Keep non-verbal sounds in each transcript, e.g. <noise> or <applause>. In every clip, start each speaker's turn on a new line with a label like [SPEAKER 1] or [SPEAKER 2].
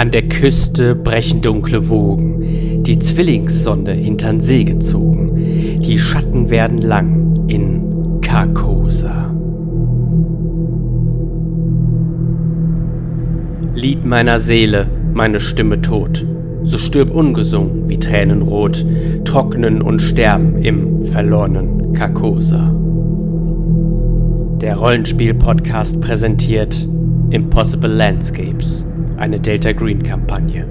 [SPEAKER 1] An der Küste brechen dunkle Wogen, die Zwillingssonde hintern See gezogen. Die Schatten werden lang in Carcosa. Lied meiner Seele, meine Stimme tot. So stirb ungesungen wie Tränen rot, trocknen und sterben im verlorenen Carcosa. Der Rollenspiel-Podcast präsentiert Impossible Landscapes, eine Delta Green-Kampagne.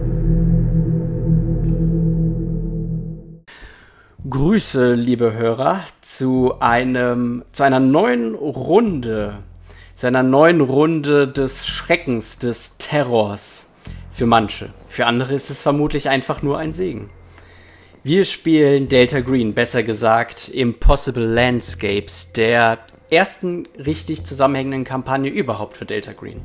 [SPEAKER 1] Grüße, liebe Hörer, zu, einem, zu einer neuen Runde, zu einer neuen Runde des Schreckens, des Terrors. Für manche. Für andere ist es vermutlich einfach nur ein Segen. Wir spielen Delta Green, besser gesagt Impossible Landscapes, der ersten richtig zusammenhängenden Kampagne überhaupt für Delta Green.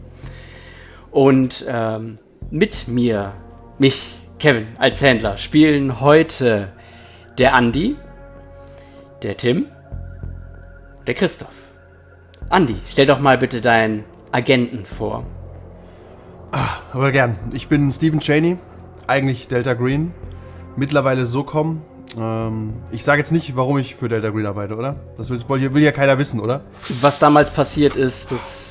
[SPEAKER 1] Und ähm, mit mir, mich, Kevin, als Händler, spielen heute der Andi, der Tim, der Christoph. Andi, stell doch mal bitte deinen Agenten vor.
[SPEAKER 2] Ach, aber gern. Ich bin Stephen Cheney, eigentlich Delta Green, mittlerweile SOCOM, ähm, ich sage jetzt nicht, warum ich für Delta Green arbeite, oder? Das will, will ja keiner wissen, oder?
[SPEAKER 1] Was damals passiert ist, das.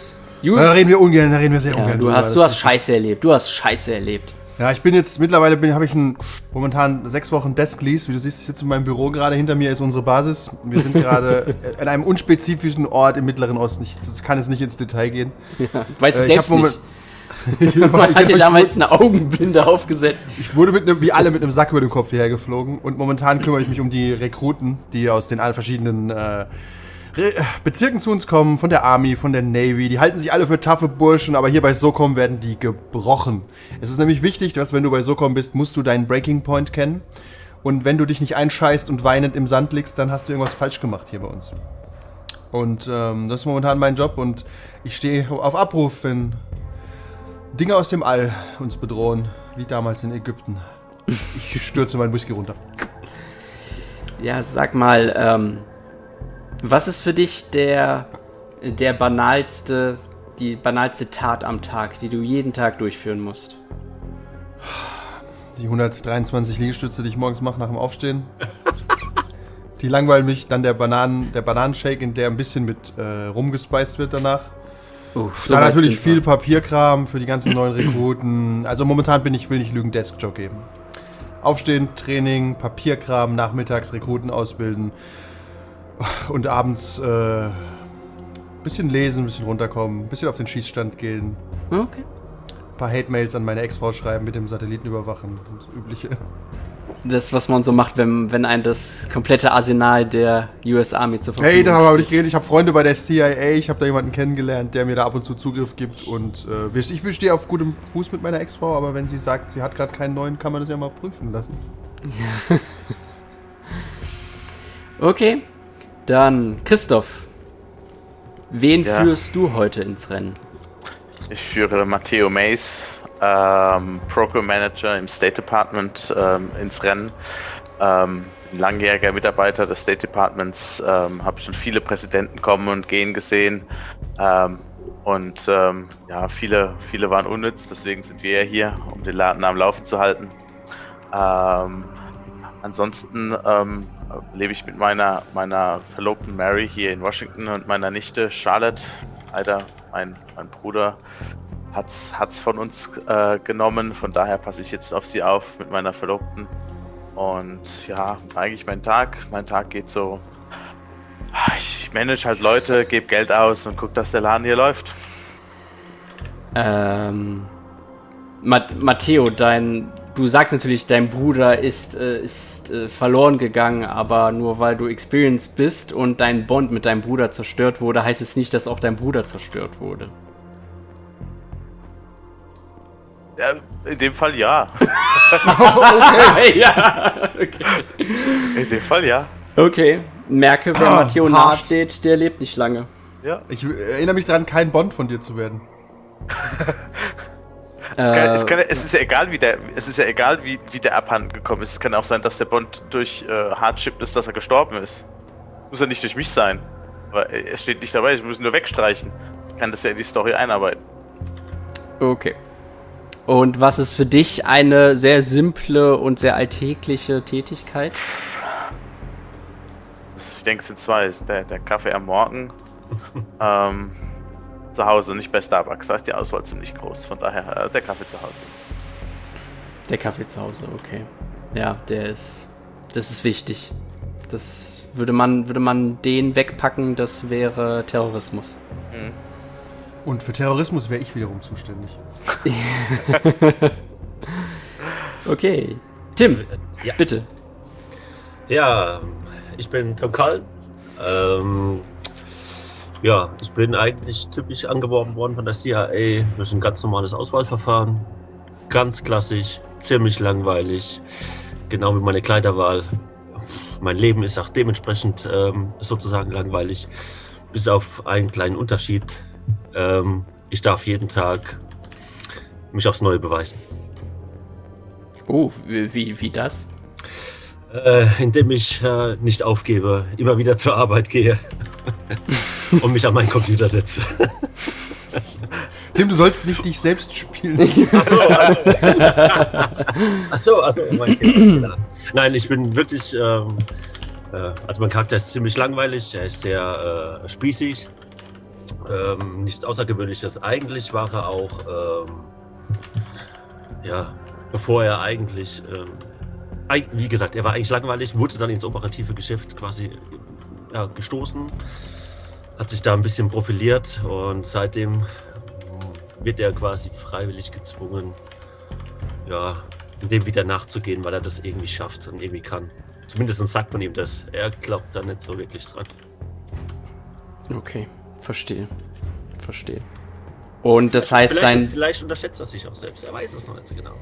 [SPEAKER 2] Na, da reden wir ungern, da reden wir sehr ja, ungern.
[SPEAKER 1] Du hast, du hast Scheiße erlebt, du hast Scheiße erlebt.
[SPEAKER 2] Ja, ich bin jetzt, mittlerweile habe ich ein, momentan sechs Wochen Desk Lease. Wie du siehst, ich sitze in meinem Büro gerade. Hinter mir ist unsere Basis. Wir sind gerade <laughs> an einem unspezifischen Ort im Mittleren Osten. Ich kann jetzt nicht ins Detail gehen.
[SPEAKER 1] Ja, weißt du äh, selbst nicht. Man hat dir damals eine Augenbinde aufgesetzt.
[SPEAKER 2] Ich wurde mit einem, wie alle mit einem Sack über dem Kopf hierher geflogen und momentan kümmere ich mich um die Rekruten, die aus den verschiedenen äh, Bezirken zu uns kommen, von der Army, von der Navy. Die halten sich alle für taffe Burschen, aber hier bei SOCOM werden die gebrochen. Es ist nämlich wichtig, dass wenn du bei SOCOM bist, musst du deinen Breaking Point kennen. Und wenn du dich nicht einscheißt und weinend im Sand liegst, dann hast du irgendwas falsch gemacht hier bei uns. Und ähm, das ist momentan mein Job und ich stehe auf Abruf, wenn Dinge aus dem All uns bedrohen, wie damals in Ägypten. Ich stürze meinen Whisky runter.
[SPEAKER 1] Ja, sag mal, ähm, was ist für dich der, der banalste, die banalste Tat am Tag, die du jeden Tag durchführen musst?
[SPEAKER 2] Die 123 Liegestütze, die ich morgens mache nach dem Aufstehen. die langweilen mich. Dann der, Bananen, der Bananenshake, in der ein bisschen mit äh, rumgespeist wird danach. Uh, so Dann natürlich viel Papierkram für die ganzen neuen Rekruten. Also momentan bin ich, will nicht lügen, Deskjob geben. Aufstehen, Training, Papierkram, nachmittags Rekruten ausbilden und abends äh, bisschen lesen, bisschen runterkommen, bisschen auf den Schießstand gehen. Okay. Ein paar Hate-Mails an meine Ex-Frau schreiben, mit dem Satelliten überwachen. Das Übliche
[SPEAKER 1] das, was man so macht, wenn, wenn ein das komplette Arsenal der US Army zur
[SPEAKER 2] Verfügung Hey, da haben wir nicht geredet. Ich habe Freunde bei der CIA, ich habe da jemanden kennengelernt, der mir da ab und zu Zugriff gibt. Und äh, ich bestehe auf gutem Fuß mit meiner Ex-Frau, aber wenn sie sagt, sie hat gerade keinen neuen, kann man das ja mal prüfen lassen. Ja. <laughs>
[SPEAKER 1] okay, dann Christoph. Wen ja. führst du heute ins Rennen?
[SPEAKER 3] Ich führe Matteo Mays ähm, Program Manager im State Department ähm, ins Rennen. Ähm, langjähriger Mitarbeiter des State Departments, ähm, habe schon viele Präsidenten kommen und gehen gesehen. Ähm, und ähm, ja, viele, viele waren unnütz, deswegen sind wir ja hier, um den Laden am Laufen zu halten. Ähm, ansonsten ähm, lebe ich mit meiner, meiner Verlobten Mary hier in Washington und meiner Nichte Charlotte, leider mein, mein Bruder, hat's, hat's von uns äh, genommen. Von daher passe ich jetzt auf sie auf mit meiner Verlobten. Und ja, eigentlich mein Tag. Mein Tag geht so. Ich manage halt Leute, gebe Geld aus und gucke, dass der Laden hier läuft.
[SPEAKER 1] Ähm. Matteo, dein. Du sagst natürlich, dein Bruder ist, äh, ist äh, verloren gegangen, aber nur weil du experienced bist und dein Bond mit deinem Bruder zerstört wurde, heißt es nicht, dass auch dein Bruder zerstört wurde.
[SPEAKER 3] Ja, in dem Fall ja. <laughs> okay. ja. Okay. In dem Fall ja.
[SPEAKER 1] Okay. Merke, wer oh, Matteo nachsteht, der lebt nicht lange.
[SPEAKER 2] Ja. Ich erinnere mich daran, kein Bond von dir zu werden. <laughs>
[SPEAKER 3] es, kann, es, kann, es, ist ja egal, wie der, es ist ja egal, wie, wie der abhanden gekommen ist. Es kann auch sein, dass der Bond durch äh, Hardship ist, dass er gestorben ist. Muss ja nicht durch mich sein. Aber er steht nicht dabei, ich muss nur wegstreichen. Ich kann das ja in die Story einarbeiten.
[SPEAKER 1] Okay. Und was ist für dich eine sehr simple und sehr alltägliche Tätigkeit?
[SPEAKER 3] Ich denke, es sind zwei. Es ist der, der Kaffee am Morgen. <laughs> ähm, zu Hause, nicht bei Starbucks. Da ist die Auswahl ziemlich groß. Von daher äh, der Kaffee zu Hause.
[SPEAKER 1] Der Kaffee zu Hause, okay. Ja, der ist. Das ist wichtig. Das würde man, würde man den wegpacken, das wäre Terrorismus.
[SPEAKER 3] Mhm.
[SPEAKER 2] Und für Terrorismus wäre ich wiederum zuständig. <laughs>
[SPEAKER 1] Okay. Tim,
[SPEAKER 4] Ja.
[SPEAKER 1] bitte.
[SPEAKER 4] Ja, ich bin Tom Kall. Ähm, ja, ich bin eigentlich typisch angeworben worden von der CIA durch ein ganz normales Auswahlverfahren. Ganz klassisch, ziemlich langweilig, genau wie meine Kleiderwahl. Mein Leben ist auch dementsprechend ähm, sozusagen langweilig, bis auf einen kleinen Unterschied. Ähm, ich darf jeden Tag mich aufs Neue beweisen.
[SPEAKER 1] Oh, wie, wie, das?
[SPEAKER 4] Äh, indem ich äh, nicht aufgebe, immer wieder zur Arbeit gehe <laughs> und mich an meinen Computer setze.
[SPEAKER 2] Tim, du sollst nicht dich selbst spielen.
[SPEAKER 4] Achso, achso, achso, mein Fehler. Nein, ich bin wirklich, ähm, äh, also mein Charakter ist ziemlich langweilig, er ist sehr äh, spießig, ähm, nichts Außergewöhnliches. Eigentlich war er auch, ähm, ja, bevor er eigentlich, ähm, wie gesagt, er war eigentlich langweilig, wurde dann ins operative Geschäft quasi ja, gestoßen, hat sich da ein bisschen profiliert und seitdem wird er quasi freiwillig gezwungen, ja, dem wieder nachzugehen, weil er das irgendwie schafft und irgendwie kann. Zumindest sagt man ihm das. Er glaubt da nicht so wirklich dran.
[SPEAKER 1] Okay, verstehe. Verstehe. Und das heißt,
[SPEAKER 4] vielleicht,
[SPEAKER 1] dein,
[SPEAKER 4] vielleicht unterschätzt er sich auch selbst. Er weiß es noch nicht so genau.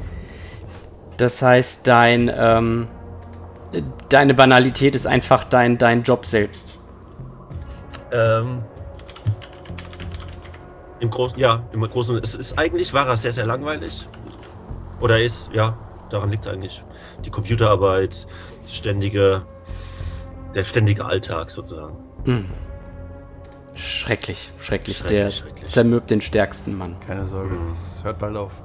[SPEAKER 1] das heißt, dein, ähm, deine Banalität ist einfach dein, dein Job selbst.
[SPEAKER 4] Ähm, Im Großen, ja, im Großen. Es ist eigentlich war er sehr, sehr langweilig. Oder er ist, ja, daran liegt es eigentlich. Die Computerarbeit, die ständige, der ständige Alltag sozusagen.
[SPEAKER 1] Hm. Schrecklich, schrecklich.
[SPEAKER 4] Schrecklich,
[SPEAKER 1] Der
[SPEAKER 4] schrecklich.
[SPEAKER 1] zermürbt den stärksten Mann.
[SPEAKER 2] Keine Sorge, das hört bald auf.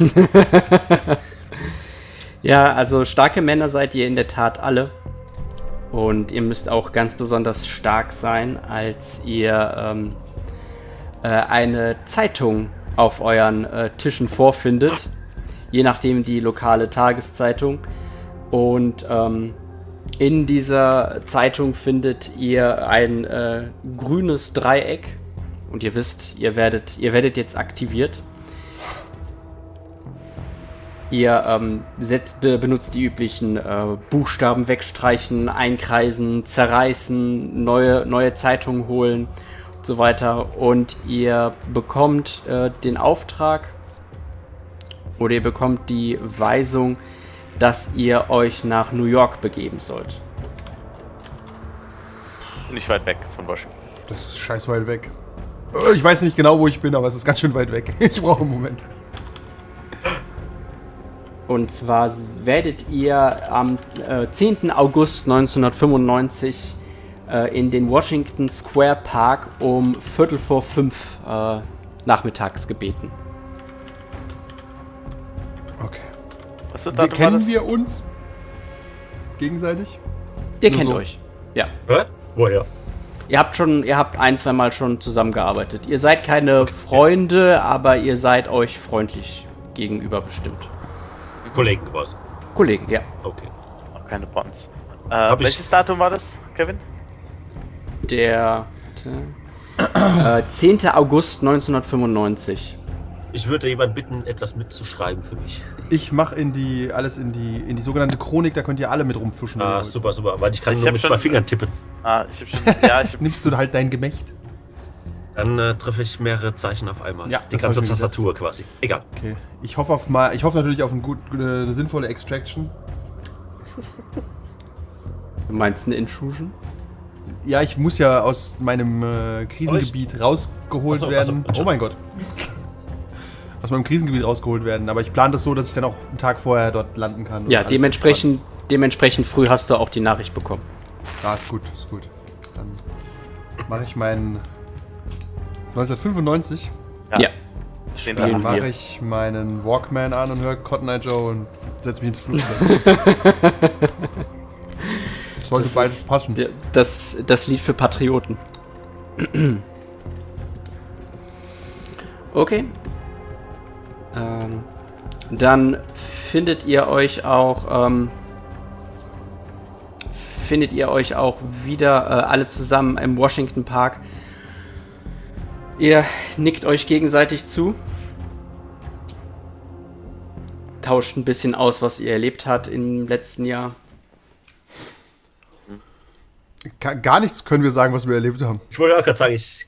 [SPEAKER 2] <laughs>
[SPEAKER 1] Ja, also starke Männer seid ihr in der Tat alle. Und ihr müsst auch ganz besonders stark sein, als ihr ähm, äh, eine Zeitung auf euren äh, Tischen vorfindet. Je nachdem die lokale Tageszeitung. Und ähm, in dieser Zeitung findet ihr ein äh, grünes Dreieck. Und ihr wisst, ihr werdet, ihr werdet jetzt aktiviert. Ihr ähm, setzt, be benutzt die üblichen äh, Buchstaben wegstreichen, einkreisen, zerreißen, neue, neue Zeitungen holen und so weiter. Und ihr bekommt äh, den Auftrag oder ihr bekommt die Weisung, dass ihr euch nach New York begeben sollt.
[SPEAKER 3] Nicht weit weg von Washington.
[SPEAKER 2] Das ist scheiß weit weg. Äh, Ich weiß nicht genau, wo ich bin, aber es ist ganz schön weit weg. <laughs> Ich brauche einen Moment.
[SPEAKER 1] Und zwar werdet ihr am äh, 10. August 1995 äh, in den Washington Square Park um Viertel vor fünf äh, nachmittags gebeten.
[SPEAKER 2] Okay.
[SPEAKER 3] Was für ein
[SPEAKER 2] Wir
[SPEAKER 3] Datum war
[SPEAKER 2] kennen wir uns gegenseitig?
[SPEAKER 1] Ihr
[SPEAKER 2] Nur
[SPEAKER 1] kennt
[SPEAKER 2] so.
[SPEAKER 1] euch. Ja.
[SPEAKER 4] Hä? Woher?
[SPEAKER 1] Ihr habt schon, ihr habt ein, zwei Mal schon zusammengearbeitet. Ihr seid keine Freunde, aber ihr seid euch freundlich gegenüber bestimmt.
[SPEAKER 4] Kollegen quasi.
[SPEAKER 1] Kollegen, ja.
[SPEAKER 4] Okay.
[SPEAKER 3] Keine Bonds. Äh,
[SPEAKER 4] ich-
[SPEAKER 3] welches Datum war das, Kevin?
[SPEAKER 1] Der äh, 10. August 1995.
[SPEAKER 4] Ich würde jemand bitten, etwas mitzuschreiben für mich.
[SPEAKER 2] Ich mache in die alles in die in die sogenannte Chronik, da könnt ihr alle mit ihr
[SPEAKER 4] Ah, super, super. Weil ich kann
[SPEAKER 3] Ich
[SPEAKER 4] nur mit
[SPEAKER 3] schon-
[SPEAKER 4] zwei Fingern tippen.
[SPEAKER 3] Ah, ich hab schon. Ja, ich <laughs> hab,
[SPEAKER 2] Nimmst du halt dein Gemächt?
[SPEAKER 4] Dann äh, treffe ich mehrere Zeichen auf einmal.
[SPEAKER 2] Ja,
[SPEAKER 4] Die ganze. Tastatur quasi. Egal.
[SPEAKER 2] Okay. Ich hoffe auf mal, ich hoffe natürlich auf ein gut, eine sinnvolle Extraction.
[SPEAKER 1] Du meinst eine Intrusion?
[SPEAKER 2] Ja, ich muss ja aus meinem äh, Krisengebiet rausgeholt
[SPEAKER 4] Ach so, ach so,
[SPEAKER 2] werden. oh
[SPEAKER 4] Entschuldigung.
[SPEAKER 2] mein Gott. Aus meinem Krisengebiet rausgeholt werden. Aber ich plane das so, dass ich dann auch einen Tag vorher dort landen kann.
[SPEAKER 1] Ja, dementsprechend, dementsprechend früh hast du auch die Nachricht bekommen.
[SPEAKER 2] Ah, ist gut, ist gut. Dann mache ich meinen 1995.
[SPEAKER 3] Ja.
[SPEAKER 1] Ja.
[SPEAKER 2] Dann mache ich meinen Walkman an und höre Cotton Eye Joe und setze mich ins Flugzeug. <laughs> Sollte
[SPEAKER 1] Das
[SPEAKER 2] beides passen.
[SPEAKER 1] Das, das Lied für Patrioten. <clears throat> Okay. Ähm, dann findet ihr euch auch ähm, findet ihr euch auch wieder äh, alle zusammen im Washington Park. Ihr nickt euch gegenseitig zu. Tauscht ein bisschen aus, was ihr erlebt habt im letzten Jahr.
[SPEAKER 2] Gar nichts können wir sagen, was wir erlebt haben.
[SPEAKER 4] Ich wollte auch gerade sagen, ich.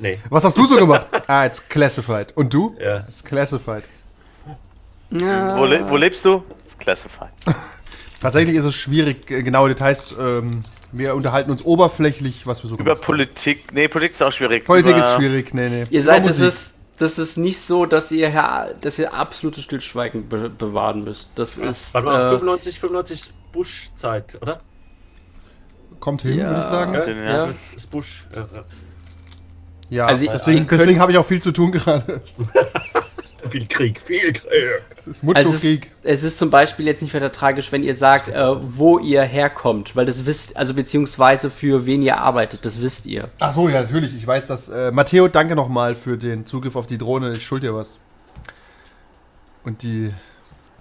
[SPEAKER 4] Nee.
[SPEAKER 2] Was hast du so gemacht? <laughs> ah, it's classified. Und du?
[SPEAKER 4] Ja.
[SPEAKER 2] It's classified.
[SPEAKER 3] Wo, le wo lebst du? Ist Classified. <laughs>
[SPEAKER 2] Tatsächlich ist es schwierig, äh, genaue Details. Ähm, wir unterhalten uns oberflächlich, was wir so
[SPEAKER 3] Über Politik. Nee, Politik ist auch schwierig.
[SPEAKER 2] Politik
[SPEAKER 3] Über,
[SPEAKER 2] ist schwierig, nee, nee.
[SPEAKER 1] Ihr seid,
[SPEAKER 2] Musik.
[SPEAKER 1] ist, das ist nicht so, dass ihr, Herr, dass ihr absolutes Stillschweigen be bewahren müsst. Das ist.
[SPEAKER 4] Warte mal,
[SPEAKER 1] Äh,
[SPEAKER 4] 95, 95 Bush-Zeit, oder?
[SPEAKER 2] Kommt hin,
[SPEAKER 1] Ja.
[SPEAKER 2] würde ich sagen.
[SPEAKER 3] Ja.
[SPEAKER 2] Ja,
[SPEAKER 1] Ja.
[SPEAKER 4] Das ist Bush. Ja, ja.
[SPEAKER 1] Also,
[SPEAKER 2] deswegen,
[SPEAKER 1] könnt-
[SPEAKER 2] deswegen habe ich auch viel zu tun gerade. <laughs>
[SPEAKER 4] Viel Krieg, viel Krieg.
[SPEAKER 2] Es ist
[SPEAKER 1] also es,
[SPEAKER 2] Mucho-Krieg.
[SPEAKER 1] es ist zum Beispiel jetzt nicht weiter tragisch, wenn ihr sagt, äh, wo ihr herkommt, weil das wisst, also beziehungsweise für wen ihr arbeitet, das wisst ihr.
[SPEAKER 2] Ach so, ja, natürlich. Ich weiß das. Äh, Matteo, danke nochmal für den Zugriff auf die Drohne. Ich schuld dir was. Und die,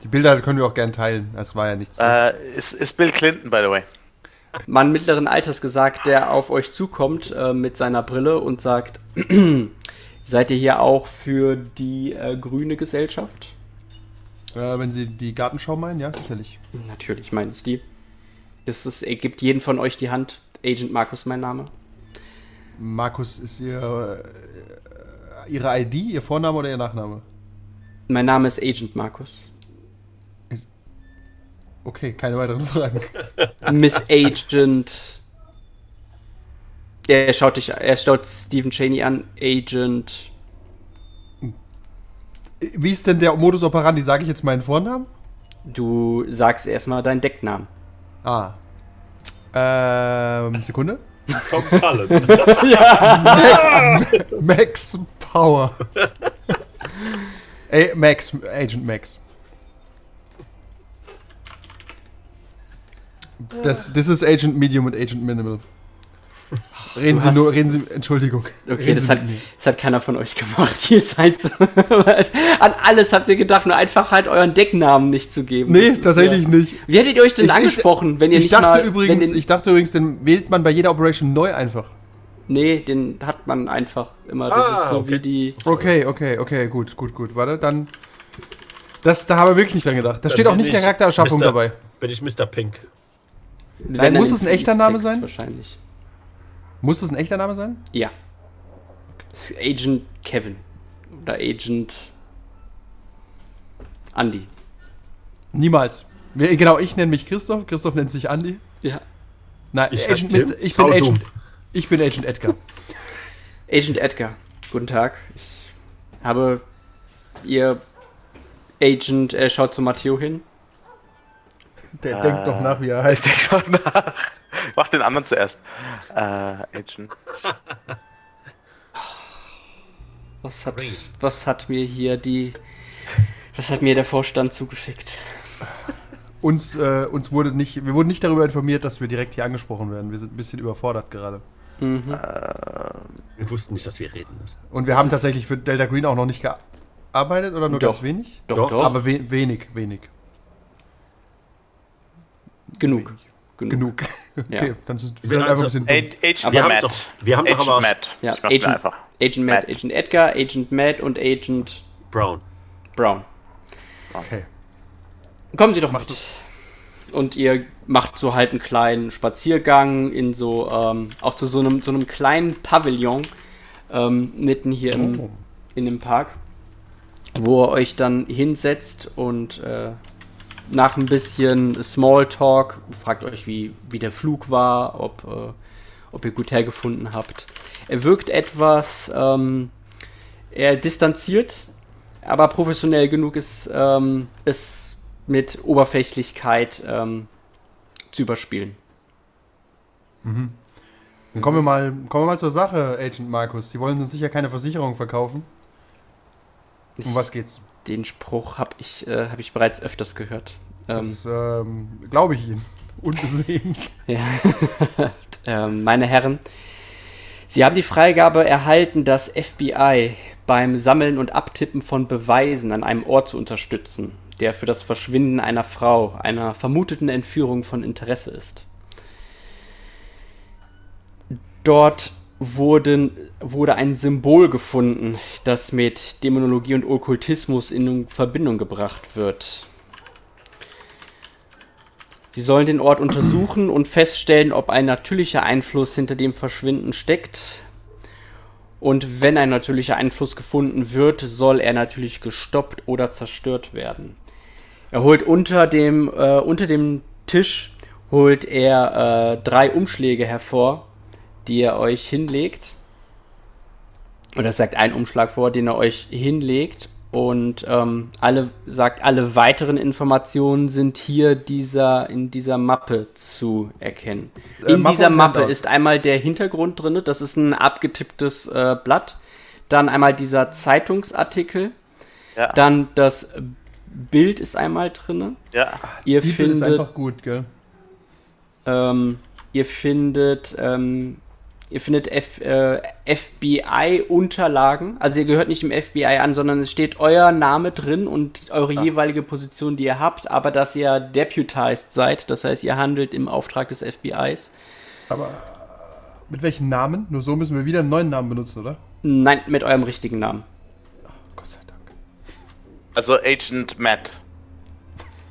[SPEAKER 2] die Bilder können wir auch gern teilen. Das war ja nichts.
[SPEAKER 3] Äh, ist, ist Bill Clinton, by the way.
[SPEAKER 1] Mann mittleren Alters gesagt, der auf euch zukommt äh, mit seiner Brille und sagt, <clears throat> seid ihr hier auch für die äh, grüne Gesellschaft?
[SPEAKER 2] Äh, wenn Sie die Gartenschau meinen, ja, sicherlich.
[SPEAKER 1] Natürlich meine ich die. Das ist, er gibt jeden von euch die Hand. Agent Markus mein Name.
[SPEAKER 2] Markus ist Ihr, äh, Ihre ID, Ihr Vorname oder Ihr Nachname?
[SPEAKER 1] Mein Name ist Agent Markus.
[SPEAKER 2] Okay, keine weiteren Fragen. <laughs>
[SPEAKER 1] Miss Agent. Er schaut dich, er schaut Stephen Cheney an. Agent.
[SPEAKER 2] Wie ist denn der Modus operandi? Sage ich jetzt meinen Vornamen?
[SPEAKER 1] Du sagst erstmal deinen Decknamen.
[SPEAKER 2] Ah. Ähm, Sekunde.
[SPEAKER 4] Tom Cullen. <laughs> <laughs>
[SPEAKER 2] Max Power. Ey, Max, Agent Max. Das, das ist Agent Medium und Agent Minimal. Reden Sie nur, reden Sie, Entschuldigung.
[SPEAKER 1] Okay, das hat, das hat keiner von euch gemacht. <laughs> Ihr seid so. <laughs> An alles habt ihr gedacht, nur einfach halt euren Decknamen nicht zu geben. Das
[SPEAKER 2] Nee,
[SPEAKER 1] ist
[SPEAKER 2] tatsächlich
[SPEAKER 1] ja-
[SPEAKER 2] nicht.
[SPEAKER 1] Wie hättet ihr euch denn
[SPEAKER 2] Ich- ich-
[SPEAKER 1] angesprochen, wenn ihr
[SPEAKER 2] Ich
[SPEAKER 1] nicht
[SPEAKER 2] dachte
[SPEAKER 1] mal.
[SPEAKER 2] übrigens,
[SPEAKER 1] den,
[SPEAKER 2] ich dachte übrigens, den wählt man bei jeder Operation neu einfach.
[SPEAKER 1] Nee, den hat man einfach immer. Das
[SPEAKER 4] Ah,
[SPEAKER 1] ist so
[SPEAKER 4] okay.
[SPEAKER 1] wie die.
[SPEAKER 2] Okay, okay, okay, gut, gut, gut. Warte, dann. Das, da haben wir wirklich nicht dran gedacht. Da steht auch nicht
[SPEAKER 4] ich
[SPEAKER 2] Charaktererschaffung
[SPEAKER 4] Mr.
[SPEAKER 2] dabei.
[SPEAKER 4] Bin ich Mr. Pink.
[SPEAKER 1] Wenn
[SPEAKER 2] muss es ein echter Name sein?
[SPEAKER 1] Wahrscheinlich.
[SPEAKER 2] Muss das ein echter Name sein?
[SPEAKER 1] Ja. Das ist Agent Kevin. Oder Agent. Andy.
[SPEAKER 2] Niemals. Genau, ich nenne mich Christoph. Christoph nennt sich Andy.
[SPEAKER 1] Ja.
[SPEAKER 2] Nein,
[SPEAKER 4] Ich
[SPEAKER 2] Agent. Mr. ich bin Agent.
[SPEAKER 4] dumm.
[SPEAKER 2] Ich bin Agent Edgar. <laughs>
[SPEAKER 1] Agent Edgar. Guten Tag. Ich habe ihr Agent, er schaut zu Matteo hin.
[SPEAKER 2] Der
[SPEAKER 3] Äh,
[SPEAKER 2] denkt doch nach, wie er heißt. <laughs>
[SPEAKER 3] Denk mal nach. Mach den anderen zuerst. Äh, Agent.
[SPEAKER 1] Was hat, was hat mir hier die. Was hat mir der Vorstand zugeschickt?
[SPEAKER 2] Uns, äh, uns wurde nicht, wir wurden nicht darüber informiert, dass wir direkt hier angesprochen werden. Wir sind ein bisschen überfordert gerade.
[SPEAKER 1] Mhm.
[SPEAKER 4] Wir wussten nicht, dass wir reden müssen.
[SPEAKER 2] Und wir haben tatsächlich für Delta Green auch noch nicht gearbeitet oder nur
[SPEAKER 1] Doch.
[SPEAKER 2] ganz wenig?
[SPEAKER 1] Doch,
[SPEAKER 4] Doch,
[SPEAKER 1] doch.
[SPEAKER 2] Aber we wenig, wenig.
[SPEAKER 1] genug. Genug.
[SPEAKER 2] Genug.
[SPEAKER 1] Ja.
[SPEAKER 2] Okay, dann sind wir
[SPEAKER 4] Wir
[SPEAKER 2] einfach ein
[SPEAKER 4] so-
[SPEAKER 2] bisschen
[SPEAKER 3] Agent
[SPEAKER 4] wir
[SPEAKER 3] Matt.
[SPEAKER 4] doch, wir haben doch
[SPEAKER 3] Agent
[SPEAKER 4] aber
[SPEAKER 3] Matt.
[SPEAKER 1] Ja,
[SPEAKER 3] ich
[SPEAKER 1] Agent-
[SPEAKER 3] einfach.
[SPEAKER 1] Agent Matt,
[SPEAKER 3] Matt.
[SPEAKER 1] Agent Edgar, Agent Matt und Agent
[SPEAKER 4] Brown.
[SPEAKER 1] Brown.
[SPEAKER 2] Okay.
[SPEAKER 1] Kommen Sie doch mit. Und ihr macht so halt einen kleinen Spaziergang in so, ähm, auch zu so einem, so einem kleinen Pavillon ähm, mitten hier im,
[SPEAKER 2] Oh.
[SPEAKER 1] in dem Park, wo ihr euch dann hinsetzt und äh, nach ein bisschen Smalltalk fragt euch, wie, wie der Flug war, ob, äh, ob ihr gut hergefunden habt. Er wirkt etwas ähm, eher distanziert, aber professionell genug ist, ähm, es mit Oberflächlichkeit ähm, zu überspielen.
[SPEAKER 2] Dann kommen wir, mal, kommen wir mal zur Sache, Agent Markus. Sie wollen uns sicher keine Versicherung verkaufen. Um was geht's?
[SPEAKER 1] Den Spruch habe ich, äh, hab ich bereits öfters gehört. Ähm,
[SPEAKER 2] Das ähm, glaube ich Ihnen. Unbesehen. <laughs>
[SPEAKER 1] Ja. <laughs> ähm, meine Herren, Sie haben die Freigabe erhalten, das FBI beim Sammeln und Abtippen von Beweisen an einem Ort zu unterstützen, der für das Verschwinden einer Frau, einer vermuteten Entführung von Interesse ist. Dort wurden, wurde ein Symbol gefunden, das mit Dämonologie und Okkultismus in Verbindung gebracht wird. Sie sollen den Ort untersuchen und feststellen, ob ein natürlicher Einfluss hinter dem Verschwinden steckt. Und wenn ein natürlicher Einfluss gefunden wird, soll er natürlich gestoppt oder zerstört werden. Er holt unter dem, äh, unter dem Tisch holt er äh, drei Umschläge hervor, die er euch hinlegt. Oder es sagt einen Umschlag vor, den er euch hinlegt. Und ähm, alle sagt, alle weiteren Informationen sind hier dieser, in dieser Mappe zu erkennen.
[SPEAKER 2] Äh,
[SPEAKER 1] In
[SPEAKER 2] Mappe
[SPEAKER 1] dieser Mappe ist einmal der Hintergrund drin, das ist ein abgetipptes äh, Blatt. Dann einmal dieser Zeitungsartikel.
[SPEAKER 3] Ja.
[SPEAKER 1] Dann das Bild ist einmal drin.
[SPEAKER 3] ja.
[SPEAKER 1] Ihr
[SPEAKER 2] Die Bild ist
[SPEAKER 1] findet
[SPEAKER 2] einfach gut, gell?
[SPEAKER 1] ähm, ihr findet, ähm, ihr findet F, äh, FBI-Unterlagen. Also ihr gehört nicht dem FBI an, sondern es steht euer Name drin und eure jeweilige Position, die ihr habt, aber dass ihr deputized seid, das heißt, ihr handelt im Auftrag des FBIs.
[SPEAKER 2] Aber mit welchen Namen? Nur so müssen wir wieder einen neuen Namen benutzen, oder?
[SPEAKER 1] Nein, mit eurem richtigen Namen.
[SPEAKER 2] Gott sei Dank.
[SPEAKER 3] Also Agent Matt.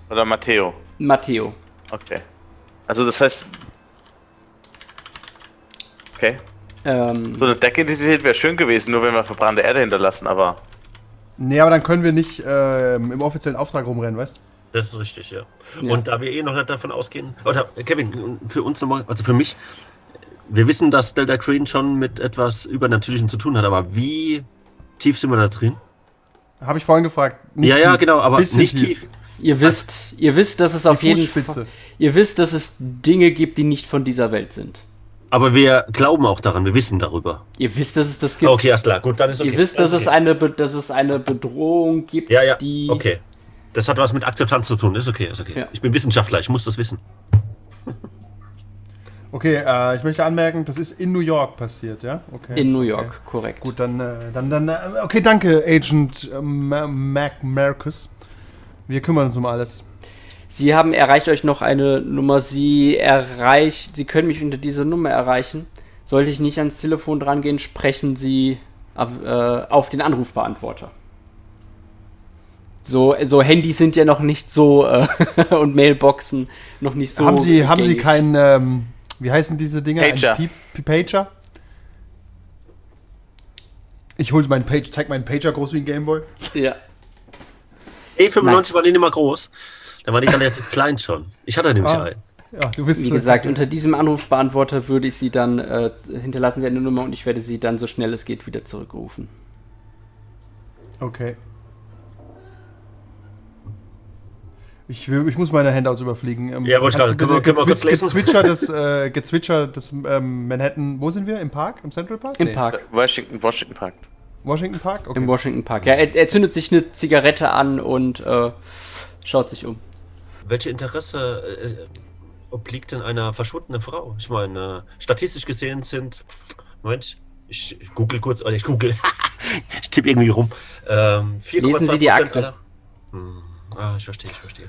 [SPEAKER 3] Oder Matteo.
[SPEAKER 1] Matteo.
[SPEAKER 3] Okay. Also das heißt. Okay.
[SPEAKER 1] Ähm,
[SPEAKER 3] So eine Deckidentität wäre schön gewesen, nur wenn wir verbrannte Erde hinterlassen, aber.
[SPEAKER 2] Nee, aber dann können wir nicht ähm, im offiziellen Auftrag rumrennen, weißt
[SPEAKER 4] Das ist richtig, ja.
[SPEAKER 1] Ja.
[SPEAKER 4] Und da wir eh noch nicht davon ausgehen, oder äh, Kevin, für uns nochmal, also für mich, wir wissen, dass Delta Green schon mit etwas Übernatürlichem zu tun hat, aber wie tief sind wir da drin?
[SPEAKER 2] Habe ich vorhin gefragt. Nicht
[SPEAKER 4] ja, ja,
[SPEAKER 2] tief.
[SPEAKER 4] genau, aber nicht tief.
[SPEAKER 1] ihr wisst, ihr wisst, dass es auf jeden Fall,
[SPEAKER 2] Fußspitze.
[SPEAKER 1] ihr wisst, dass es Dinge gibt, die nicht von dieser Welt sind.
[SPEAKER 4] Aber wir glauben auch daran, wir wissen darüber.
[SPEAKER 1] Ihr wisst, dass es das gibt.
[SPEAKER 4] Okay, alles klar, gut, dann ist okay.
[SPEAKER 1] Ihr wisst,
[SPEAKER 4] Das
[SPEAKER 1] dass
[SPEAKER 4] ist
[SPEAKER 1] es,
[SPEAKER 4] okay.
[SPEAKER 1] eine, Be- dass es eine Bedrohung gibt,
[SPEAKER 4] Ja, ja,
[SPEAKER 1] die.
[SPEAKER 4] okay. Das hat was mit Akzeptanz zu tun, ist okay, ist okay.
[SPEAKER 1] Ja.
[SPEAKER 4] Ich bin Wissenschaftler, ich muss das wissen. <laughs>
[SPEAKER 2] Okay, äh, ich möchte anmerken, das ist in New York passiert, ja? Okay.
[SPEAKER 1] In New York,
[SPEAKER 2] Okay.
[SPEAKER 1] korrekt.
[SPEAKER 2] Gut, dann, äh, dann, dann, äh, okay, danke, Agent äh, Ma- Mac Marcus. Wir kümmern uns um alles.
[SPEAKER 1] Sie haben erreicht euch noch eine Nummer. Sie erreicht. Sie können mich unter dieser Nummer erreichen. Sollte ich nicht ans Telefon dran gehen, sprechen Sie ab, äh, auf den Anrufbeantworter. So, so Handys sind ja noch nicht so äh, <laughs> und Mailboxen noch nicht so.
[SPEAKER 2] haben Sie, haben Sie
[SPEAKER 1] gängig.
[SPEAKER 2] keinen, ähm, wie heißen diese Dinger? Ein
[SPEAKER 3] Pager.
[SPEAKER 2] Pager? Ich hole meinen Page, zeig meinen Pager groß wie ein Gameboy.
[SPEAKER 1] Ja.
[SPEAKER 4] E95 war die nicht immer groß. Da war die relativ klein schon. Ich hatte nämlich
[SPEAKER 2] Ah.
[SPEAKER 4] einen.
[SPEAKER 2] Ja, du bist
[SPEAKER 1] Wie gesagt, unter diesem Anrufbeantworter würde ich Sie dann äh, hinterlassen Sie eine Nummer und ich werde Sie dann so schnell es geht wieder zurückrufen.
[SPEAKER 2] Okay. Ich, will, ich muss meine Handouts überfliegen. Ähm,
[SPEAKER 4] Ja, wollte ich gerade. lesen?
[SPEAKER 2] gezwitschertes, äh, gezwitschertes ähm, Manhattan. Wo sind wir? Im Park? Im Central Park?
[SPEAKER 1] Im
[SPEAKER 2] Nee.
[SPEAKER 1] Park.
[SPEAKER 3] Washington, Washington Park.
[SPEAKER 2] Washington Park? Okay.
[SPEAKER 1] Im Washington Park. Ja, er, er zündet sich eine Zigarette an und äh, schaut sich um.
[SPEAKER 4] Welche Interesse äh, obliegt denn einer verschwundenen Frau? Ich meine, äh, statistisch gesehen sind. Moment, ich, ich google kurz, oder ich google. <laughs> ich tippe irgendwie rum. Ähm, 4,2%
[SPEAKER 1] Lesen Sie die Akte.
[SPEAKER 4] aller- Hm, ah, ich verstehe, ich verstehe.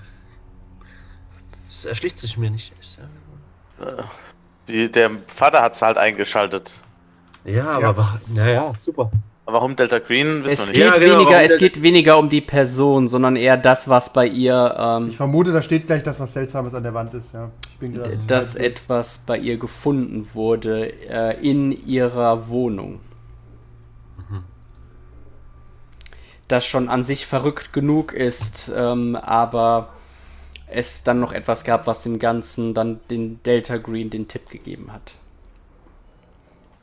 [SPEAKER 4] Es erschließt sich mir nicht. Ich, äh,
[SPEAKER 3] Die, der Vater hat es halt eingeschaltet.
[SPEAKER 4] Ja, aber
[SPEAKER 2] Ja.
[SPEAKER 4] naja, super.
[SPEAKER 3] Aber Warum Delta Green, wissen
[SPEAKER 1] Es
[SPEAKER 3] wir
[SPEAKER 1] geht,
[SPEAKER 3] nicht.
[SPEAKER 4] Ja, genau,
[SPEAKER 1] weniger,
[SPEAKER 4] warum
[SPEAKER 1] es geht weniger um die Person, sondern eher das, was bei ihr, ähm,
[SPEAKER 2] Ich vermute, da steht gleich das, was Seltsames an der Wand ist. Ja. Ich bin
[SPEAKER 1] dass etwas bei ihr gefunden wurde äh, in ihrer Wohnung. Das schon an sich verrückt genug ist, ähm, aber es dann noch etwas gab, was dem Ganzen dann den Delta Green den Tipp gegeben hat.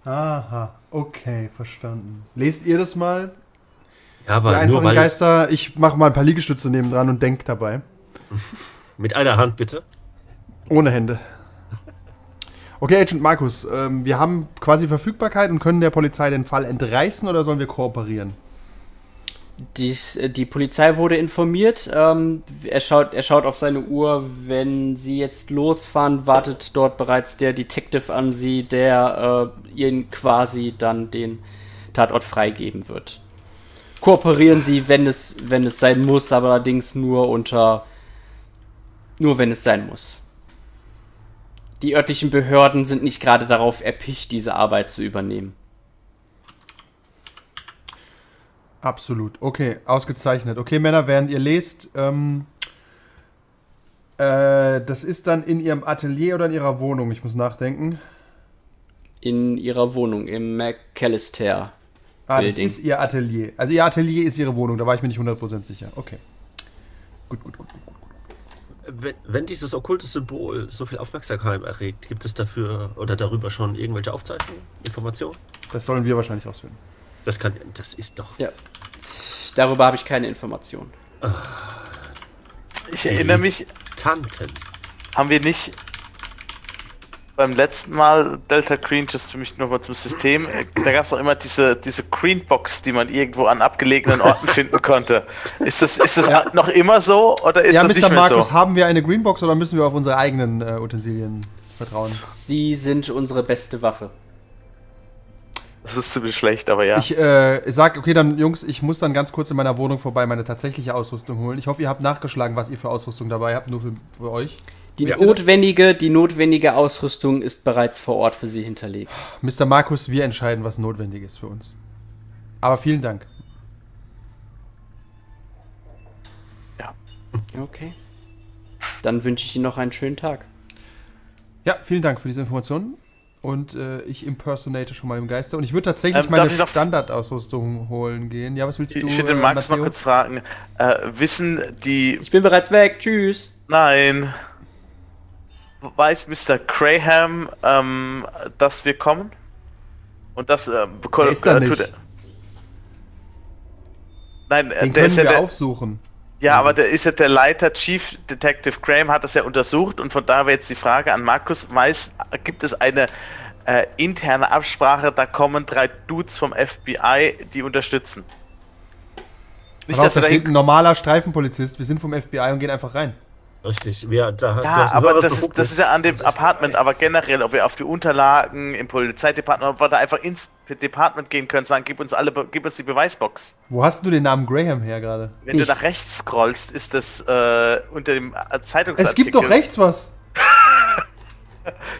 [SPEAKER 2] Aha, okay, verstanden. Lest ihr das mal?
[SPEAKER 4] Ja,
[SPEAKER 2] Die
[SPEAKER 4] aber nur
[SPEAKER 2] einfachen
[SPEAKER 4] weil.
[SPEAKER 2] Geister, ich mache mal ein paar Liegestütze nebendran und denk dabei. <laughs>
[SPEAKER 4] Mit einer Hand bitte.
[SPEAKER 2] Ohne Hände. Okay, Agent Markus, ähm, wir haben quasi Verfügbarkeit und können der Polizei den Fall entreißen oder sollen wir kooperieren?
[SPEAKER 1] Die, die Polizei wurde informiert. Ähm, er, schaut, er schaut auf seine Uhr. Wenn sie jetzt losfahren, wartet dort bereits der Detective an sie, der äh, ihnen quasi dann den Tatort freigeben wird. Kooperieren sie, wenn es, wenn es sein muss, aber allerdings nur unter. Nur wenn es sein muss. Die örtlichen Behörden sind nicht gerade darauf erpicht, diese Arbeit zu übernehmen.
[SPEAKER 2] Absolut. Okay, ausgezeichnet. Okay, Männer, während ihr lest, ähm, äh, das ist dann in ihrem Atelier oder in ihrer Wohnung? Ich muss nachdenken.
[SPEAKER 1] In ihrer Wohnung, im McAllister.
[SPEAKER 2] Ah, das ist ihr Atelier. Also ihr Atelier ist ihre Wohnung, da war ich mir nicht 100% sicher. Okay. Gut, gut, gut, gut.
[SPEAKER 4] Wenn, wenn dieses okkulte Symbol so viel Aufmerksamkeit erregt, gibt es dafür oder darüber schon irgendwelche Aufzeichnungen, Informationen?
[SPEAKER 2] Das sollen wir wahrscheinlich ausfinden.
[SPEAKER 4] Das kann, das ist doch.
[SPEAKER 1] Ja. Darüber habe ich keine Informationen.
[SPEAKER 3] Ich erinnere mich,
[SPEAKER 4] Tanten.
[SPEAKER 3] haben wir nicht beim letzten Mal Delta Green, just für mich nochmal zum System, äh, da gab es auch immer diese, diese Green Box, die man irgendwo an abgelegenen Orten finden konnte. Ist das, ist das noch immer so oder ist
[SPEAKER 2] ja,
[SPEAKER 3] das
[SPEAKER 2] Mr.
[SPEAKER 3] nicht mehr
[SPEAKER 2] Markus,
[SPEAKER 3] so?
[SPEAKER 2] haben wir eine Greenbox oder müssen wir auf unsere eigenen äh, Utensilien vertrauen?
[SPEAKER 1] Sie sind unsere beste Waffe.
[SPEAKER 3] Das ist ziemlich schlecht, aber ja.
[SPEAKER 2] Ich äh, sag, okay, dann Jungs, ich muss dann ganz kurz in meiner Wohnung vorbei meine tatsächliche Ausrüstung holen. Ich hoffe, ihr habt nachgeschlagen, was ihr für Ausrüstung dabei habt, nur für, für euch.
[SPEAKER 1] Die
[SPEAKER 2] Wisst
[SPEAKER 1] notwendige, die notwendige Ausrüstung ist bereits vor Ort für Sie hinterlegt.
[SPEAKER 2] Mr. Markus, wir entscheiden, was notwendig ist für uns. Aber vielen Dank.
[SPEAKER 1] Okay. Dann wünsche ich Ihnen noch einen schönen Tag.
[SPEAKER 2] Ja, vielen Dank für diese Informationen. Und äh, ich impersonate schon mal im Geiste. Und ich würde tatsächlich
[SPEAKER 3] Ähm,
[SPEAKER 2] meine
[SPEAKER 3] noch-
[SPEAKER 2] Standardausrüstung holen gehen. Ja, was willst du?
[SPEAKER 3] ich würde den
[SPEAKER 2] äh,
[SPEAKER 3] Markus noch
[SPEAKER 2] Matteo?
[SPEAKER 3] kurz fragen, äh, wissen die,
[SPEAKER 1] Ich bin bereits weg. Tschüss.
[SPEAKER 3] nein, weiß Mr. Graham, ähm, dass wir kommen? Und das, äh,
[SPEAKER 2] ist da
[SPEAKER 3] äh, tut
[SPEAKER 2] nicht.
[SPEAKER 3] er- Nein, äh,
[SPEAKER 2] Den
[SPEAKER 3] der
[SPEAKER 2] können
[SPEAKER 3] ist ja
[SPEAKER 2] wir
[SPEAKER 3] der,
[SPEAKER 2] aufsuchen.
[SPEAKER 3] Ja, aber der ist ja der Leiter, Chief Detective Graham hat das ja untersucht und von da wäre jetzt die Frage an Markus, weiß, gibt es eine äh, interne Absprache, da kommen drei Dudes vom FBI, die unterstützen. Nicht,
[SPEAKER 2] auf,
[SPEAKER 3] dass
[SPEAKER 2] da steht ein normaler Streifenpolizist. Wir sind vom FBI und gehen einfach rein.
[SPEAKER 4] Richtig. Wir, da, du
[SPEAKER 3] ja, aber das
[SPEAKER 4] Befugnis.
[SPEAKER 3] das ist ja an dem Apartment, aber generell, ob wir auf die Unterlagen im Polizeidepartement, ob wir da einfach ins Department gehen können, sagen, gib uns alle, gib uns die Beweisbox.
[SPEAKER 2] Wo hast du den Namen Graham her gerade?
[SPEAKER 3] Wenn du
[SPEAKER 1] Ich-
[SPEAKER 3] nach rechts scrollst, ist das äh, unter dem Zeitungsartikel.
[SPEAKER 2] Es gibt doch rechts was. <laughs>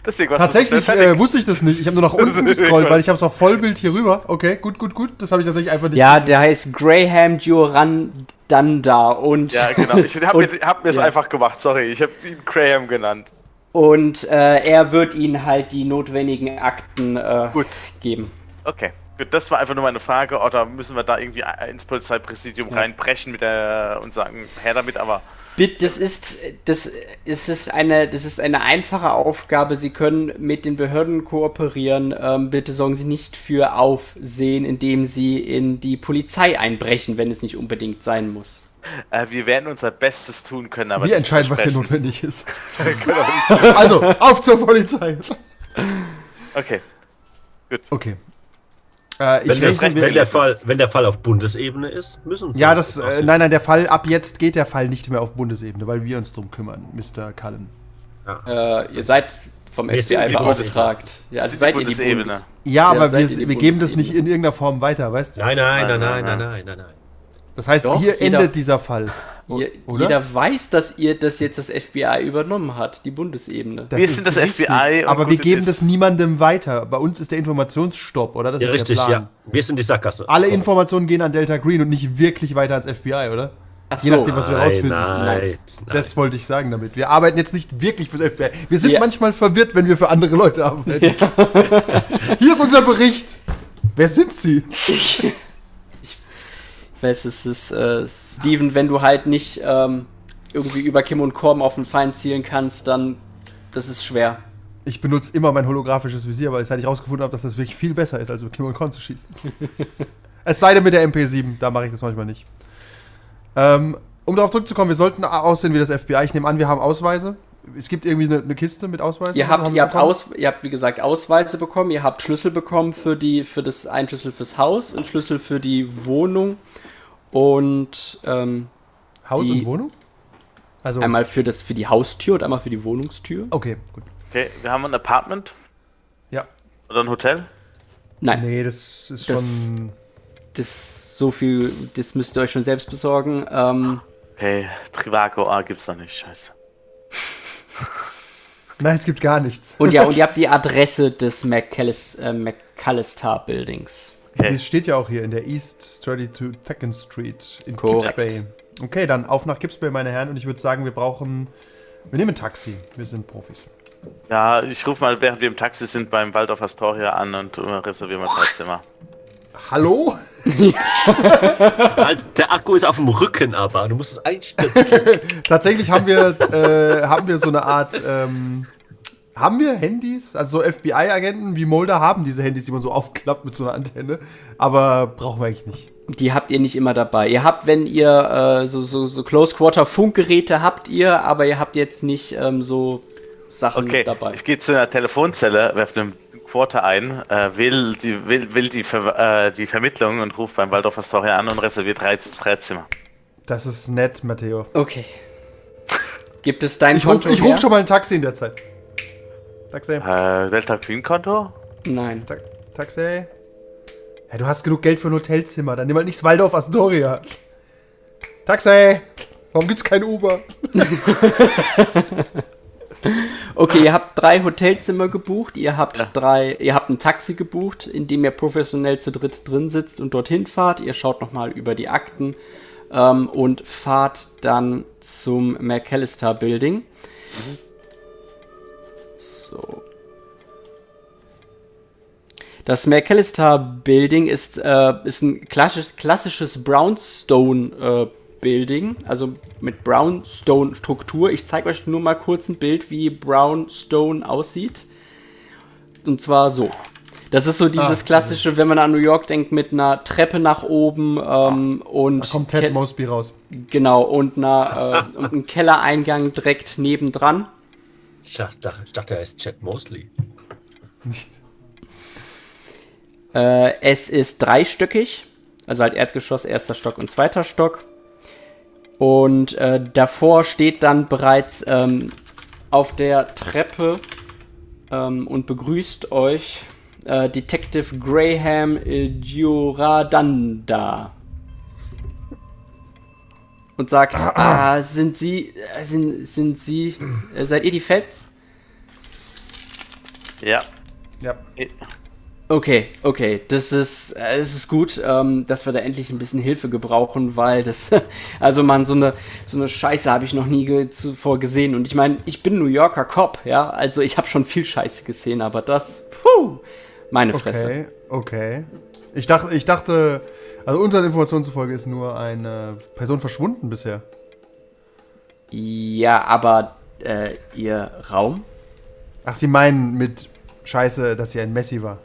[SPEAKER 3] Deswegen so
[SPEAKER 2] Tatsächlich äh, wusste ich das nicht. Ich habe nur nach unten <laughs> gescrollt, weil ich habe es auf Vollbild hier rüber. Okay, gut, gut, gut. Das habe ich tatsächlich einfach nicht.
[SPEAKER 1] Ja, der heißt Graham Durandanda und,
[SPEAKER 3] Ja, genau. Ich habe <laughs> mir, hab mir's
[SPEAKER 1] ja.
[SPEAKER 3] einfach gemacht, sorry. Ich habe ihn Graham genannt.
[SPEAKER 1] und äh, er wird Ihnen halt die notwendigen Akten äh,
[SPEAKER 3] Gut.
[SPEAKER 1] geben.
[SPEAKER 3] Okay. Gut, das war einfach nur meine Frage. Oder müssen wir da irgendwie ins Polizeipräsidium
[SPEAKER 1] Ja.
[SPEAKER 3] reinbrechen mit der, und sagen, her damit, aber.
[SPEAKER 1] Bitte, das ist, das, es ist eine, das ist eine einfache Aufgabe. Sie können mit den Behörden kooperieren. Ähm, bitte sorgen Sie nicht für Aufsehen, indem Sie in die Polizei einbrechen, wenn es nicht unbedingt sein muss.
[SPEAKER 3] Äh, wir werden unser Bestes tun können, aber.
[SPEAKER 2] Wir
[SPEAKER 3] nicht
[SPEAKER 2] entscheiden, was hier notwendig ist. <laughs> <laughs> also, auf zur Polizei.
[SPEAKER 3] Okay.
[SPEAKER 2] Okay. Äh, ich
[SPEAKER 4] Wenn,
[SPEAKER 2] wir,
[SPEAKER 4] wenn, der Fall, wenn der Fall auf Bundesebene ist, müssen sie.
[SPEAKER 2] ja,
[SPEAKER 4] uns
[SPEAKER 2] das, äh, nein, nein, der Fall, ab jetzt geht der Fall nicht mehr auf Bundesebene, weil wir uns drum kümmern, Mr. Cullen.
[SPEAKER 1] Äh, ihr seid vom
[SPEAKER 4] Wir
[SPEAKER 1] FBI beauftragt. Ja, also seid
[SPEAKER 3] die
[SPEAKER 1] ihr die
[SPEAKER 3] Bundesebene.
[SPEAKER 1] Bundes
[SPEAKER 2] Ja,
[SPEAKER 1] Ja,
[SPEAKER 2] aber wir, wir geben das nicht in irgendeiner Form weiter, weißt du?
[SPEAKER 4] Nein, nein, nein,
[SPEAKER 3] Nein,
[SPEAKER 4] nein,
[SPEAKER 3] nein,
[SPEAKER 4] nein, nein.
[SPEAKER 2] Das heißt,
[SPEAKER 1] Doch,
[SPEAKER 2] hier endet dieser Fall. O-
[SPEAKER 1] Ihr,
[SPEAKER 2] oder?
[SPEAKER 1] jeder weiß, dass ihr das jetzt das FBI übernommen hat, die Bundesebene.
[SPEAKER 2] Das
[SPEAKER 3] Wir sind das
[SPEAKER 2] richtig,
[SPEAKER 3] FBI und
[SPEAKER 2] Aber wir geben
[SPEAKER 3] ist.
[SPEAKER 2] das niemandem weiter. Bei uns ist der Informationsstopp, oder? Das
[SPEAKER 4] Ja,
[SPEAKER 2] ist
[SPEAKER 4] richtig,
[SPEAKER 2] der Plan.
[SPEAKER 4] ja. Wir sind die Sackgasse.
[SPEAKER 2] Alle Informationen gehen an Delta Green und nicht wirklich weiter ans FBI, oder?
[SPEAKER 1] Ach
[SPEAKER 2] Je nachdem, was wir
[SPEAKER 4] nein,
[SPEAKER 2] rausfinden.
[SPEAKER 4] Nein, nein.
[SPEAKER 2] Das wollte ich sagen damit. Wir arbeiten jetzt nicht wirklich fürs FBI. Wir sind
[SPEAKER 1] Ja.
[SPEAKER 2] manchmal verwirrt, wenn wir für andere Leute arbeiten. <laughs> Hier ist unser Bericht. Wer sind Sie? <laughs>
[SPEAKER 1] Ich, ich weiß, es ist, äh, Steven, wenn du halt nicht ähm, irgendwie über Kim und Korben auf den Feind zielen kannst, dann das ist schwer.
[SPEAKER 2] Ich benutze immer mein holographisches Visier, weil seit ich rausgefunden habe, dass das wirklich viel besser ist, als mit Kim und Korn zu schießen. <laughs> es sei denn mit der MP7, da mache ich das manchmal nicht. Ähm, um darauf zurückzukommen, wir sollten aussehen wie das FBI. Ich nehme an, wir haben Ausweise. Es gibt irgendwie eine, eine Kiste mit Ausweisen.
[SPEAKER 1] Ihr habt, ihr habt? Aus, ihr habt, wie gesagt, Ausweise bekommen, ihr habt Schlüssel bekommen für die, für das einen Schlüssel fürs Haus, einen Schlüssel für die Wohnung und ähm,
[SPEAKER 2] Haus
[SPEAKER 1] Die-
[SPEAKER 2] und Wohnung? Also,
[SPEAKER 1] einmal für, das, für die Haustür und einmal für die Wohnungstür.
[SPEAKER 2] okay, gut.
[SPEAKER 3] Okay, wir haben ein Apartment
[SPEAKER 2] Ja.
[SPEAKER 3] oder ein Hotel.
[SPEAKER 1] Nein,
[SPEAKER 2] Nee, das ist
[SPEAKER 1] Das-
[SPEAKER 2] schon.
[SPEAKER 1] das so viel, das müsst ihr euch schon selbst besorgen. Ähm,
[SPEAKER 3] Okay, Trivago A gibt's noch nicht, scheiße. <laughs>
[SPEAKER 2] Nein, es gibt gar nichts.
[SPEAKER 1] und ja, und ihr habt die Adresse des McAllis, äh, McAllister Buildings.
[SPEAKER 3] Okay.
[SPEAKER 2] Die steht ja auch hier in der East 32 2nd Street in. Kips Bay. Okay, dann auf nach Kips Bay, meine Herren. Und ich würde sagen, wir brauchen. Wir nehmen ein Taxi. Wir sind Profis.
[SPEAKER 3] Ja, ich rufe mal, während wir im Taxi sind, beim Waldorf Astoria an und äh, reservieren mal drei Zimmer.
[SPEAKER 2] Hallo? <laughs>
[SPEAKER 4] Halt, der Akku ist auf dem Rücken, aber du musst es einstöpseln. <laughs>
[SPEAKER 2] Tatsächlich haben wir, äh, haben wir so eine Art. Ähm, haben wir Handys? Also so FBI-Agenten wie Mulder haben diese Handys, die man so aufklappt mit so einer Antenne. Aber brauchen wir eigentlich nicht.
[SPEAKER 1] Die habt ihr nicht immer dabei. Ihr habt, wenn ihr äh, so, so, so Close-Quarter-Funkgeräte habt ihr, aber ihr habt jetzt nicht ähm, so Sachen
[SPEAKER 3] Okay,
[SPEAKER 1] dabei.
[SPEAKER 3] ich gehe zu einer Telefonzelle, werfe einen Quarter ein, äh, will, die, will, will die, Ver äh, die Vermittlung und rufe beim Waldorf Astoria an und reserviert drei, drei Zimmer.
[SPEAKER 2] Das ist nett, Matteo.
[SPEAKER 1] Okay. Gibt es dein
[SPEAKER 2] Ich rufe ruf schon mal ein Taxi in der Zeit. Taxi.
[SPEAKER 3] Äh, Delta Queen Konto?
[SPEAKER 1] Nein.
[SPEAKER 2] Ta Taxi. Ja, du hast genug Geld für ein Hotelzimmer. Dann nimm halt nicht das Waldorf Astoria. Taxi. Warum gibt's kein Uber? <laughs>
[SPEAKER 1] Okay, ihr habt drei Hotelzimmer gebucht, ihr habt drei, ihr habt ein Taxi gebucht, in dem ihr professionell zu dritt drin sitzt und dorthin fahrt. Ihr schaut nochmal über die Akten ähm, und fahrt dann zum McAllister Building. So. Das McAllister Building ist, äh, ist ein klassisch, klassisches Brownstone äh, Building, also mit Brownstone Struktur. Ich zeige euch nur mal kurz ein Bild, wie Brownstone aussieht. Und zwar so. Das ist so dieses
[SPEAKER 2] Ah,
[SPEAKER 1] klassische, wenn man an New York denkt, mit einer Treppe nach oben ähm, und
[SPEAKER 2] Da kommt Ted Mosby raus.
[SPEAKER 1] genau und, einer, äh, und ein Kellereingang direkt nebendran.
[SPEAKER 4] Ich dachte, ich dachte, er ist Chad Mosley. <laughs>
[SPEAKER 1] Äh, es ist dreistöckig, also halt Erdgeschoss, erster Stock und zweiter Stock. Und äh, davor steht dann bereits ähm, auf der Treppe ähm, und begrüßt euch äh, Detective Graham äh, Giuradanda. Und sagt, ah, sind Sie, äh, sind, sind Sie, äh, seid ihr die Feds?
[SPEAKER 3] Ja.
[SPEAKER 2] Ja.
[SPEAKER 1] Okay, okay, das ist, äh, es ist gut, ähm, dass wir da endlich ein bisschen Hilfe gebrauchen, weil das, <laughs> also man, so eine, so eine Scheiße habe ich noch nie ge zuvor gesehen. Und ich meine, ich bin New Yorker Cop, ja, also ich habe schon viel Scheiße gesehen, aber das, puh, meine Fresse.
[SPEAKER 2] Okay, okay. Ich dachte, ich dachte, also unseren Informationen zufolge ist nur eine Person verschwunden bisher.
[SPEAKER 1] Ja, aber äh, ihr Raum?
[SPEAKER 2] Ach, Sie meinen mit Scheiße, dass sie ein Messi war.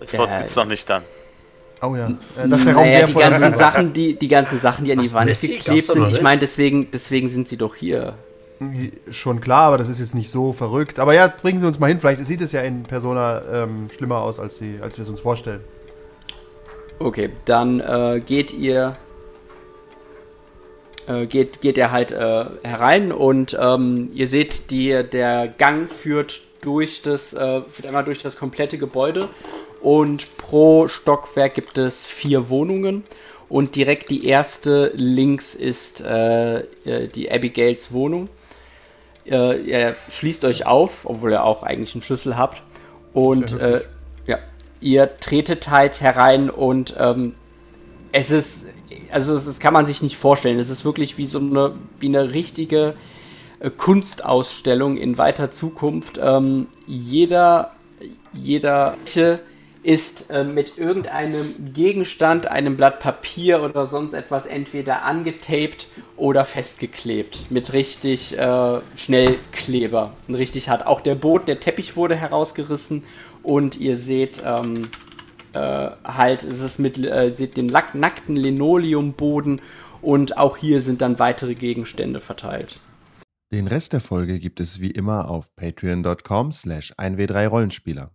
[SPEAKER 3] Das. Wort gibt's noch nicht dann.
[SPEAKER 2] Oh ja. Äh, Dass der Raum
[SPEAKER 1] naja,
[SPEAKER 2] sehr
[SPEAKER 1] die
[SPEAKER 2] voll
[SPEAKER 1] ganzen Sachen, die, die ganzen Sachen, die an die
[SPEAKER 4] Was,
[SPEAKER 1] Wand
[SPEAKER 4] Messi?
[SPEAKER 1] geklebt sind. Ich meine, deswegen, deswegen sind sie doch hier.
[SPEAKER 2] Schon klar, aber das ist jetzt nicht so verrückt. Aber ja, bringen Sie uns mal hin. Vielleicht sieht es ja in Persona ähm, schlimmer aus, als, sie, als wir es uns vorstellen.
[SPEAKER 1] Okay, dann äh, geht ihr äh, geht, geht er halt äh, herein und ähm, ihr seht, die, der Gang führt durch das, äh, führt einmal durch das komplette Gebäude und pro Stockwerk gibt es vier Wohnungen und direkt die erste links ist äh, äh, die Abigails Wohnung. Äh, ihr schließt euch auf, obwohl ihr auch eigentlich einen Schlüssel habt und äh, ja, ihr tretet halt herein und ähm, es ist, also ist, kann man sich nicht vorstellen. Es ist wirklich wie so eine, wie eine richtige äh, Kunstausstellung in weiter Zukunft. Ähm, jeder, jeder ist äh, mit irgendeinem Gegenstand, einem Blatt Papier oder sonst etwas entweder angetaped oder festgeklebt mit richtig äh, Schnellkleber. Richtig hart. Auch der Boden, der Teppich wurde herausgerissen und ihr seht ähm, äh, halt, es ist mit, äh, seht den lack- nackten Linoleumboden und auch hier sind dann weitere Gegenstände verteilt.
[SPEAKER 5] Den Rest der Folge gibt es wie immer auf patreon.com slash 1w3rollenspieler.